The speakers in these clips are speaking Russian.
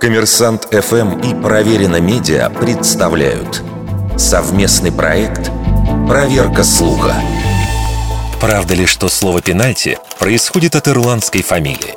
Коммерсант ФМ и Проверено Медиа представляют совместный проект «Проверка слуха». Правда ли, что слово «пенальти» происходит от ирландской фамилии?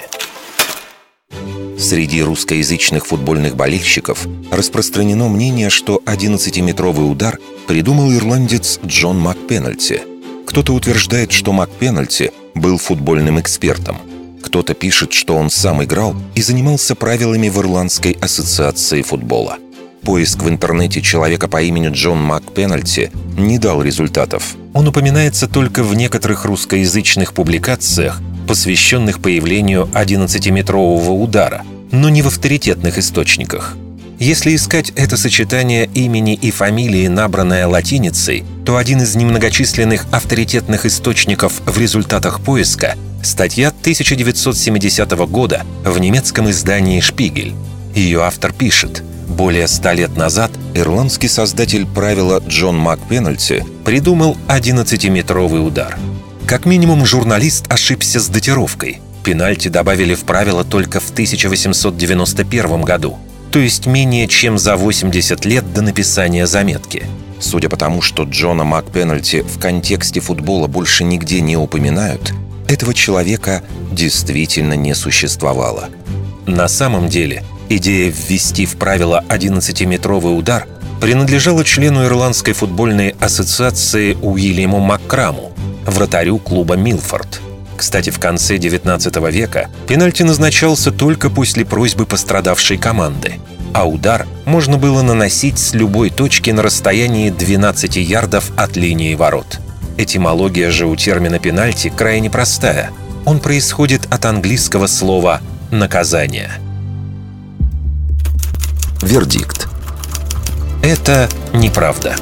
Среди русскоязычных футбольных болельщиков распространено мнение, что 11-метровый удар придумал ирландец Джон МакПенальти. Кто-то утверждает, что МакПенальти был футбольным экспертом – кто-то пишет, что он сам играл и занимался правилами в Ирландской ассоциации футбола. Поиск в интернете человека по имени Джон МакПенальти не дал результатов. Он упоминается только в некоторых русскоязычных публикациях, посвященных появлению 11-метрового удара, но не в авторитетных источниках. Если искать это сочетание имени и фамилии, набранное латиницей, то один из немногочисленных авторитетных источников в результатах поиска Статья 1970 года в немецком издании «Шпигель». Ее автор пишет более ста лет назад ирландский создатель правила Джон МакПенальти придумал 11-метровый удар. Как минимум, журналист ошибся с датировкой. Пенальти добавили в правило только в 1891 году, то есть менее чем за 80 лет до написания заметки. Судя по тому, что Джона МакПенальти в контексте футбола больше нигде не упоминают, этого человека действительно не существовало. На самом деле, идея ввести в правило 11-метровый удар принадлежала члену Ирландской футбольной ассоциации Уильяму Маккраму, вратарю клуба «Милфорд». Кстати, в конце 19 века пенальти назначался только после просьбы пострадавшей команды, а удар можно было наносить с любой точки на расстоянии 12 ярдов от линии ворот – Этимология же у термина «пенальти» крайне простая. Он происходит от английского слова «наказание». Вердикт. Это неправда.